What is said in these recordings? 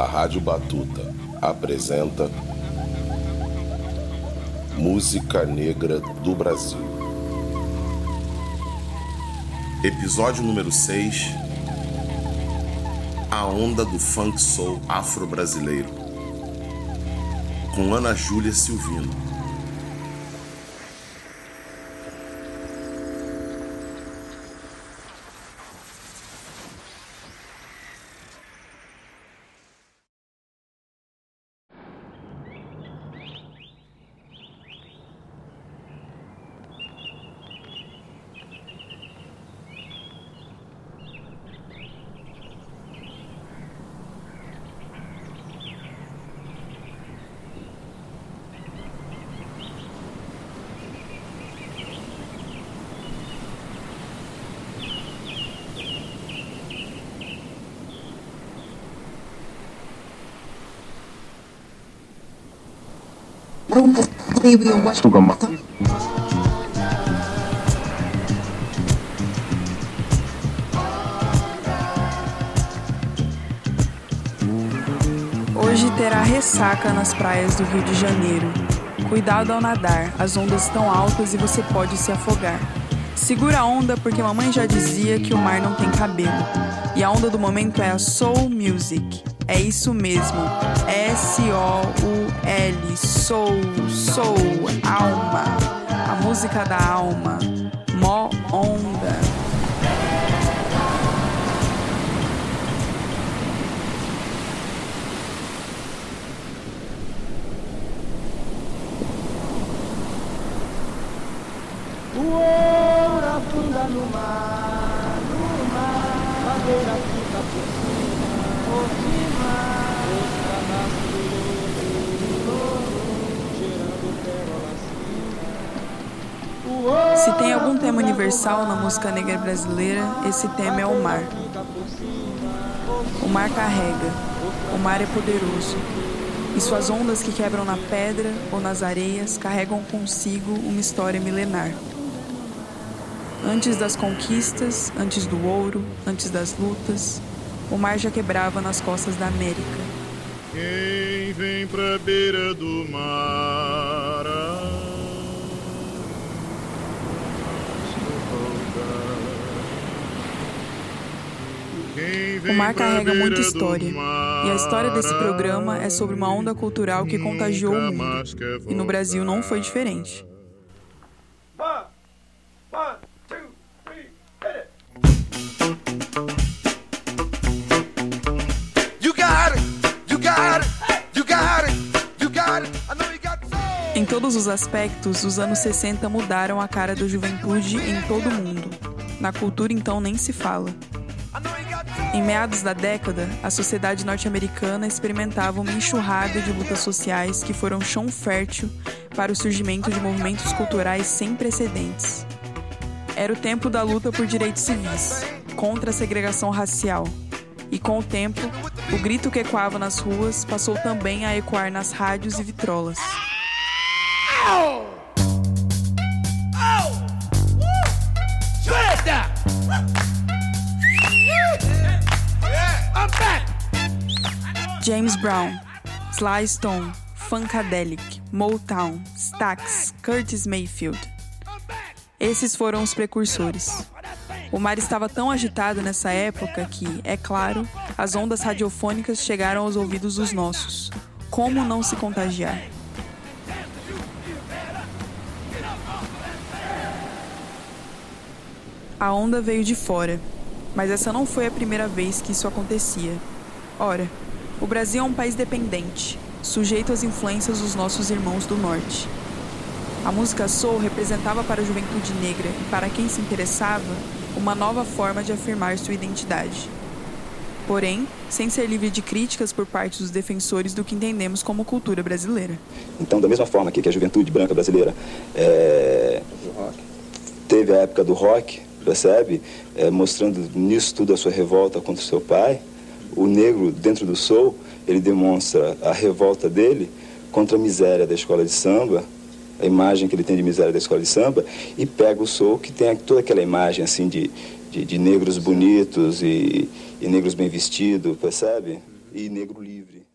A Rádio Batuta apresenta Música Negra do Brasil. Episódio número 6 A Onda do Funk Soul Afro-Brasileiro. Com Ana Júlia Silvino. Hoje terá ressaca nas praias do Rio de Janeiro. Cuidado ao nadar, as ondas estão altas e você pode se afogar. Segura a onda porque mamãe já dizia que o mar não tem cabelo. E a onda do momento é a Soul Music. É isso mesmo. S-O-U-L. Soul, soul, alma. A música da alma. Mó onda. O ouro afunda no mar, no mar, madeira fica por Se tem algum tema universal na música negra brasileira, esse tema é o mar. O mar carrega, o mar é poderoso. E suas ondas que quebram na pedra ou nas areias carregam consigo uma história milenar. Antes das conquistas, antes do ouro, antes das lutas, o mar já quebrava nas costas da América. Quem vem pra beira do mar O mar carrega muita história. E a história desse programa é sobre uma onda cultural que contagiou o mundo. E no Brasil não foi diferente. Em todos os aspectos, os anos 60 mudaram a cara da juventude em todo o mundo. Na cultura, então, nem se fala. Em meados da década, a sociedade norte-americana experimentava uma enxurrada de lutas sociais que foram chão fértil para o surgimento de movimentos culturais sem precedentes. Era o tempo da luta por direitos civis, contra a segregação racial. E com o tempo, o grito que ecoava nas ruas passou também a ecoar nas rádios e vitrolas. James Brown, Sly Stone, Funkadelic, Motown, Stax, Curtis Mayfield. Esses foram os precursores. O mar estava tão agitado nessa época que, é claro, as ondas radiofônicas chegaram aos ouvidos dos nossos. Como não se contagiar? A onda veio de fora, mas essa não foi a primeira vez que isso acontecia. Ora, o Brasil é um país dependente, sujeito às influências dos nossos irmãos do norte. A música soul representava para a juventude negra e para quem se interessava uma nova forma de afirmar sua identidade. Porém, sem ser livre de críticas por parte dos defensores do que entendemos como cultura brasileira. Então, da mesma forma que, a juventude branca brasileira é, teve a época do rock, percebe? É, mostrando nisso tudo a sua revolta contra seu pai, o negro, dentro do soul, ele demonstra a revolta dele contra a miséria da escola de samba, a imagem que ele tem de miséria da escola de samba, e pega o soul, que tem toda aquela imagem assim de, de, de negros bonitos e, e negros bem vestidos, percebe? e negro livre,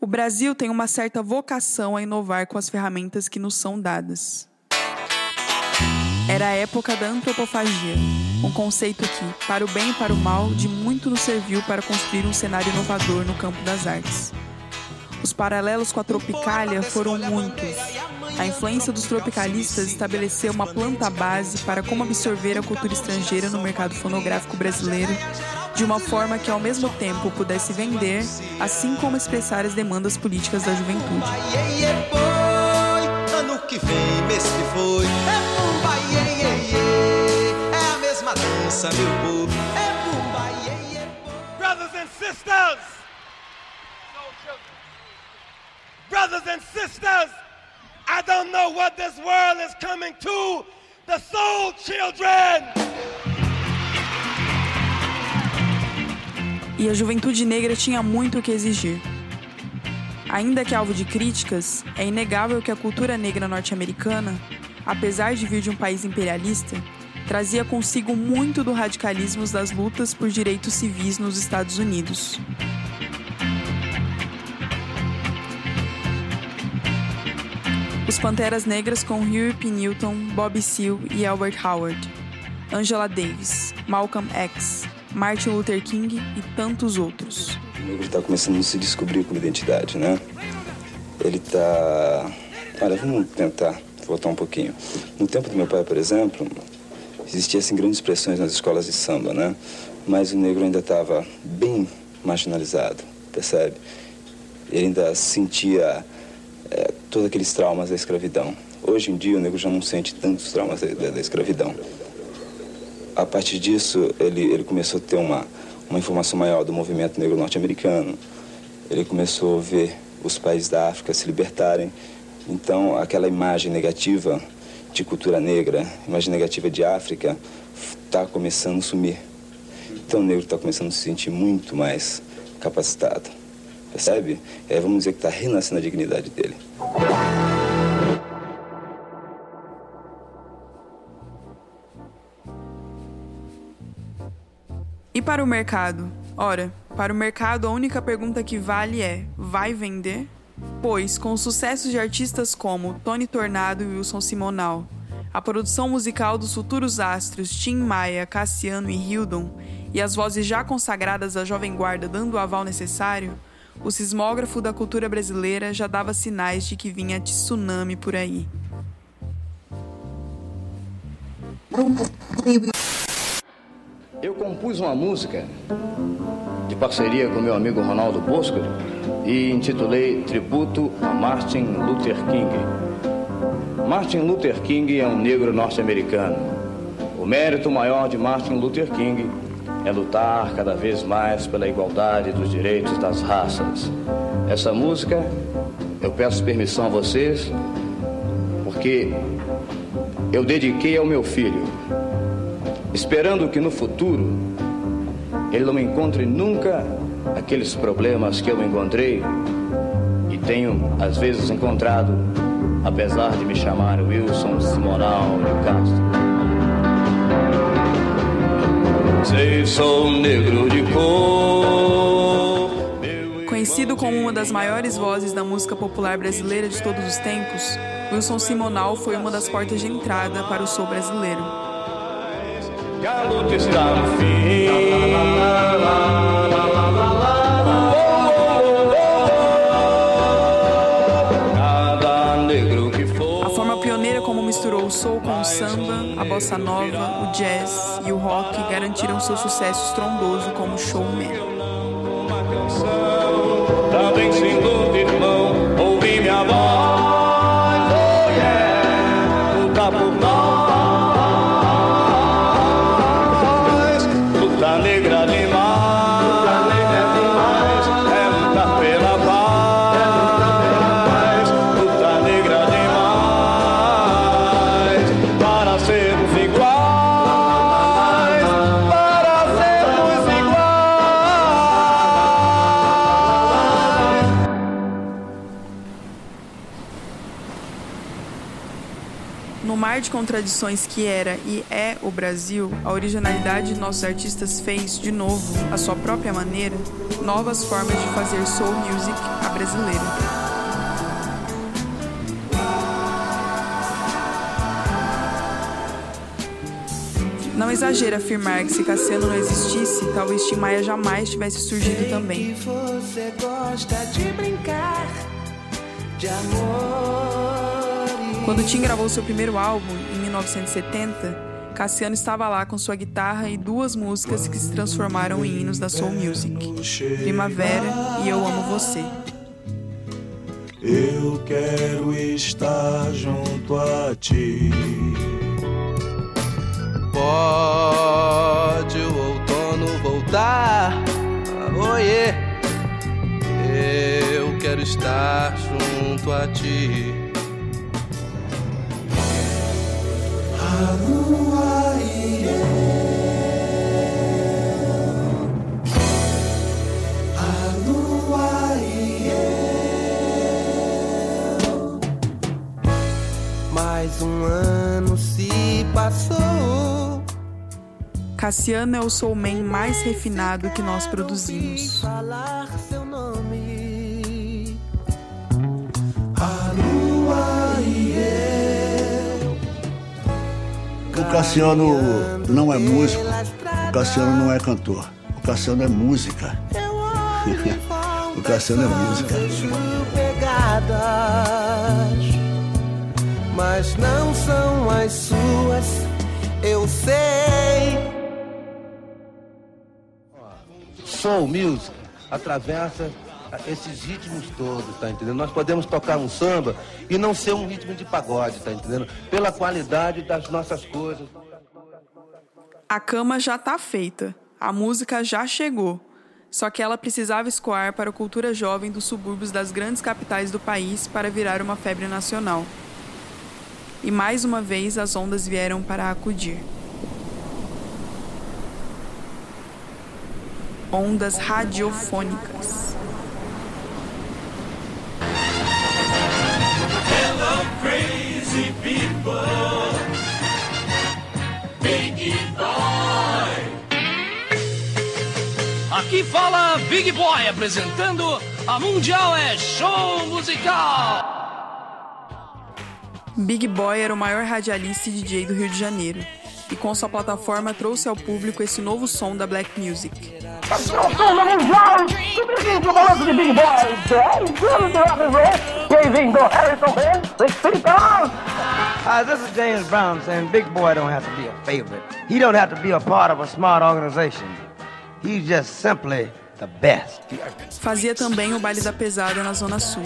O Brasil tem uma certa vocação a inovar com as ferramentas que nos são dadas. Era a época da antropofagia, um conceito que, para o bem e para o mal, de muito nos serviu para construir um cenário inovador no campo das artes. Os paralelos com a Tropicália foram muitos. A influência dos tropicalistas estabeleceu uma planta base para como absorver a cultura estrangeira no mercado fonográfico brasileiro, de uma forma que ao mesmo tempo pudesse vender, assim como expressar as demandas políticas da juventude. Dança, meu povo. É iê, boi. Brothers and sisters! Brothers and sisters, I don't know what this world is coming to. The soul children! E a juventude negra tinha muito o que exigir. Ainda que alvo de críticas, é inegável que a cultura negra norte-americana, apesar de vir de um país imperialista, trazia consigo muito do radicalismo das lutas por direitos civis nos Estados Unidos. Os Panteras Negras com Huey. Newton, Bobby Seale e Albert Howard, Angela Davis, Malcolm X, Martin Luther King e tantos outros. O negro está começando a se descobrir como identidade, né? Ele está. Olha, vamos tentar voltar um pouquinho. No tempo do meu pai, por exemplo, existiam assim, grandes pressões nas escolas de samba, né? Mas o negro ainda estava bem marginalizado, percebe? Ele ainda sentia é, todos aqueles traumas da escravidão. Hoje em dia, o negro já não sente tantos traumas da, da, da escravidão. A partir disso, ele, ele começou a ter uma, uma informação maior do movimento negro norte-americano. Ele começou a ver os países da África se libertarem. Então, aquela imagem negativa de cultura negra, imagem negativa de África, está começando a sumir. Então, o negro está começando a se sentir muito mais capacitado. Percebe? É, vamos dizer que está renascendo a dignidade dele. E para o mercado? Ora, para o mercado a única pergunta que vale é: vai vender? Pois, com os sucessos de artistas como Tony Tornado e Wilson Simonal, a produção musical dos futuros astros Tim Maia, Cassiano e Hildon, e as vozes já consagradas da Jovem Guarda dando o aval necessário, o sismógrafo da cultura brasileira já dava sinais de que vinha tsunami por aí. Eu compus uma música parceria com meu amigo Ronaldo Bosco e intitulei Tributo a Martin Luther King. Martin Luther King é um negro norte-americano. O mérito maior de Martin Luther King é lutar cada vez mais pela igualdade dos direitos das raças. Essa música, eu peço permissão a vocês, porque eu dediquei ao meu filho, esperando que no futuro ele não encontre nunca aqueles problemas que eu encontrei e tenho às vezes encontrado, apesar de me chamar Wilson Simonal de Castro. Sei, sou negro de cor. Conhecido como uma das maiores vozes da música popular brasileira de todos os tempos, Wilson Simonal foi uma das portas de entrada para o soul brasileiro. Que a luta está no fim. Misturou o soul com o samba, a bossa nova, o jazz e o rock garantiram seu sucesso estrondoso como showman. Mar de contradições que era e é o Brasil, a originalidade de nossos artistas fez, de novo, à sua própria maneira, novas formas de fazer soul music à brasileira. Não exagera afirmar que se Cassiano não existisse, talvez Tim Maia jamais tivesse surgido também. Você gosta de brincar de amor. Quando Tim gravou seu primeiro álbum, em 1970, Cassiano estava lá com sua guitarra e duas músicas que se transformaram em hinos da soul music: Primavera e Eu Amo Você. Eu quero estar junto a ti. Pode o outono voltar, oiê. Eu quero estar junto a ti. Cassiano é o soulman mais refinado que nós produzimos. Falar seu nome. Cassiano não é músico, o Cassiano não é cantor, o Cassiano é música. o Cassiano é música. Vejo pegadas, mas não são as suas. Eu sei. Soul music atravessa esses ritmos todos, tá entendendo? Nós podemos tocar um samba e não ser um ritmo de pagode, tá entendendo? Pela qualidade das nossas coisas. A cama já tá feita, a música já chegou. Só que ela precisava escoar para a cultura jovem dos subúrbios das grandes capitais do país para virar uma febre nacional. E mais uma vez as ondas vieram para acudir. Ondas radiofônicas. Aqui fala Big Boy apresentando a Mundial é Show Musical. Big Boy era o maior radialista e DJ do Rio de Janeiro, e com sua plataforma trouxe ao público esse novo som da black music. Eu sou da Mundial, simplesmente o balanço de Big Boy. 10 anos de rock and roll. Bem-vindo, Harrison Benz, the Spirit Hi, this is James Brown saying Big Boy don't have to be a favorite. He don't have to be a part of a smart organization. He's just simply the best. Fazia também o baile da pesada na Zona Sul.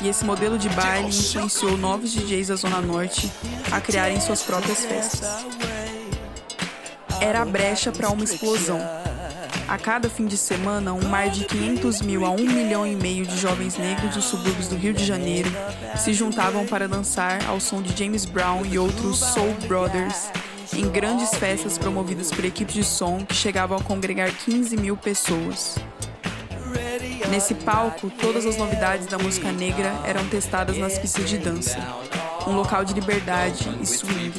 E esse modelo de baile influenciou novos DJs da Zona Norte a criarem suas próprias festas. Era a brecha para uma explosão. A cada fim de semana, um mar de 500 mil a 1 milhão e meio de jovens negros dos subúrbios do Rio de Janeiro se juntavam para dançar ao som de James Brown e outros Soul Brothers em grandes festas promovidas por equipes de som que chegavam a congregar 15 mil pessoas. Nesse palco, todas as novidades da música negra eram testadas nas pistas de dança, um local de liberdade e swing.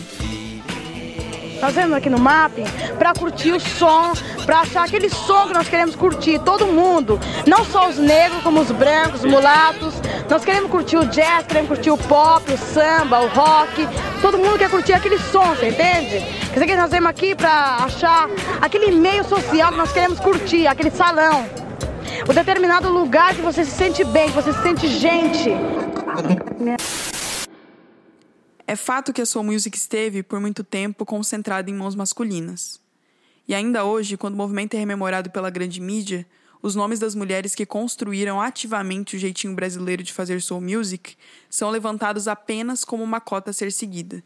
Nós viemos aqui no mapping pra curtir o som, pra achar aquele som que nós queremos curtir, todo mundo. Não só os negros, como os brancos, os mulatos. Nós queremos curtir o jazz, queremos curtir o pop, o samba, o rock. Todo mundo quer curtir aquele som, você entende? Quer dizer que nós viemos aqui pra achar aquele meio social que nós queremos curtir, aquele salão. O determinado lugar que você se sente bem, que você se sente gente. É fato que a soul music esteve, por muito tempo, concentrada em mãos masculinas. E ainda hoje, quando o movimento é rememorado pela grande mídia, os nomes das mulheres que construíram ativamente o jeitinho brasileiro de fazer soul music são levantados apenas como uma cota a ser seguida.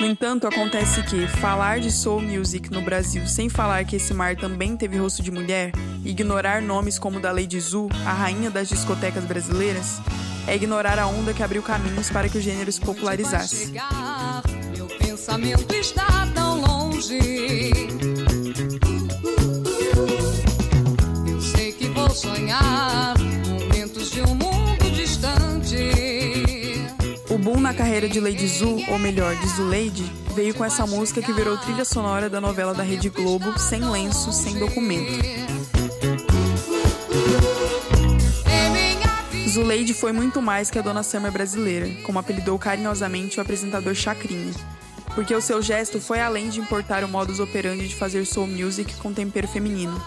No entanto, acontece que falar de soul music no Brasil sem falar que esse mar também teve rosto de mulher, ignorar nomes como da Lady Zu, a rainha das discotecas brasileiras, é ignorar a onda que abriu caminhos para que o gênero se popularizasse. Meu pensamento está tão longe. Vou sonhar momentos de um mundo distante. carreira de Lady Zu, ou melhor, de Zuleide, veio com essa música que virou trilha sonora da novela da Rede Globo, Sem Lenço, Sem Documento. Zuleide foi muito mais que a Dona Summer brasileira, como apelidou carinhosamente o apresentador Chacrinha, porque o seu gesto foi além de importar o modus operandi de fazer soul music com tempero feminino,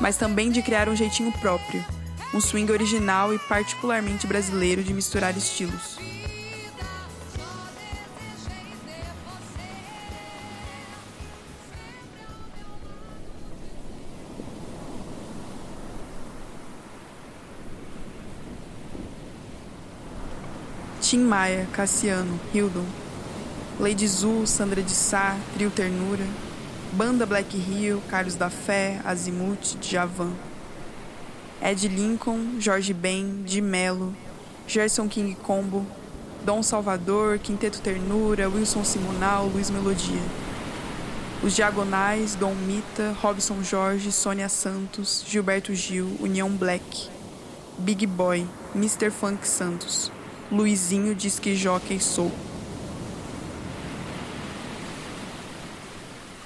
mas também de criar um jeitinho próprio, um swing original e particularmente brasileiro de misturar estilos. Tim Maia, Cassiano, Hildon, Lady Zu, Sandra de Sá, Trio Ternura, Banda Black Rio, Carlos da Fé, Azimuth, Djavan. Ed Lincoln, Jorge Ben, Di Mello, Gerson King Combo, Dom Salvador, Quinteto Ternura, Wilson Simonal, Luiz Melodia. Os Diagonais, Dom Mita, Robson Jorge, Sônia Santos, Gilberto Gil, União Black, Big Boy, Mr. Funk Santos, Luizinho diz que jockey sou.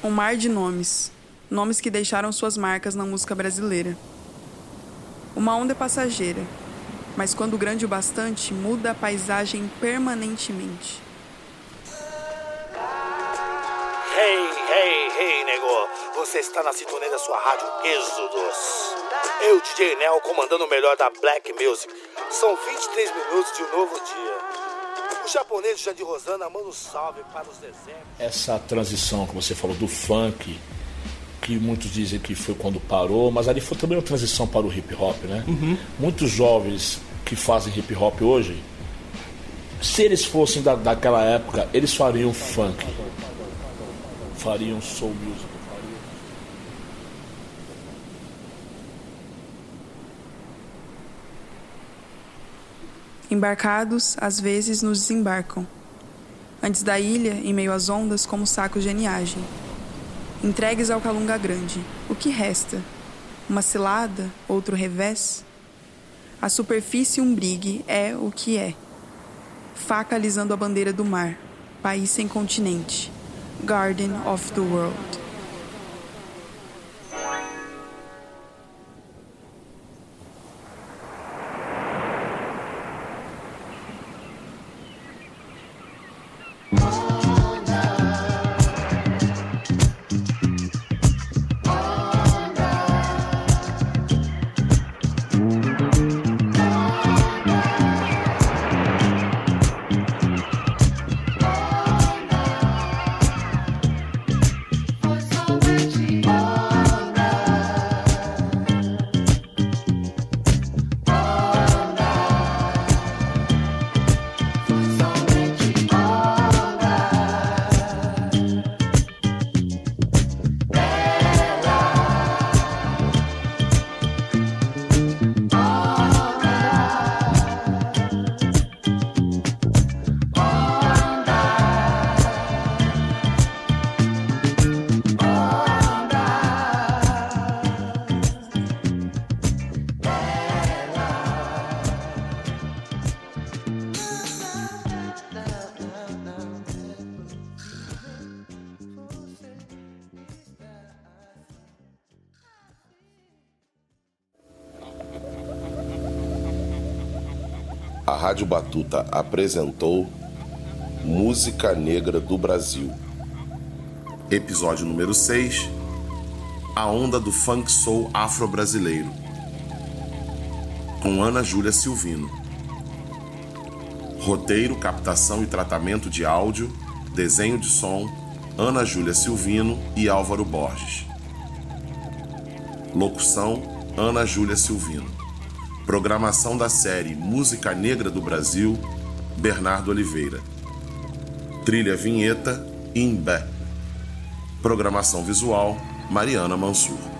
Um mar de nomes, nomes que deixaram suas marcas na música brasileira. Uma onda é passageira, mas quando grande o bastante, muda a paisagem permanentemente. Hey, hey, hey, nego! Você está na sintonia da sua rádio Êxodos. Eu, DJ Nel, comandando o melhor da Black Music. São 23 minutos de um novo dia. O japonês Jandir Rosana manda um salve para os desertos. Essa transição que você falou do funk, que muitos dizem que foi quando parou, mas ali foi também uma transição para o hip hop, né? Uhum. Muitos jovens que fazem hip hop hoje, se eles fossem da, daquela época, eles fariam funk, fariam soul music. Embarcados, às vezes nos desembarcam. Antes da ilha, em meio às ondas, como sacos de eniagem. Entregues ao Calunga Grande, o que resta? Uma cilada, outro revés? A superfície um brigue é o que é. Faca alisando a bandeira do mar, país sem continente, Garden of the World. Rádio Batuta apresentou Música Negra do Brasil. Episódio número 6 A Onda do Funk Soul Afro-Brasileiro. Com Ana Júlia Silvino. Roteiro, captação e tratamento de áudio, desenho de som, Ana Júlia Silvino e Álvaro Borges. Locução, Ana Júlia Silvino. Programação da série Música Negra do Brasil, Bernardo Oliveira. Trilha Vinheta, Imbé. Programação visual, Mariana Mansur.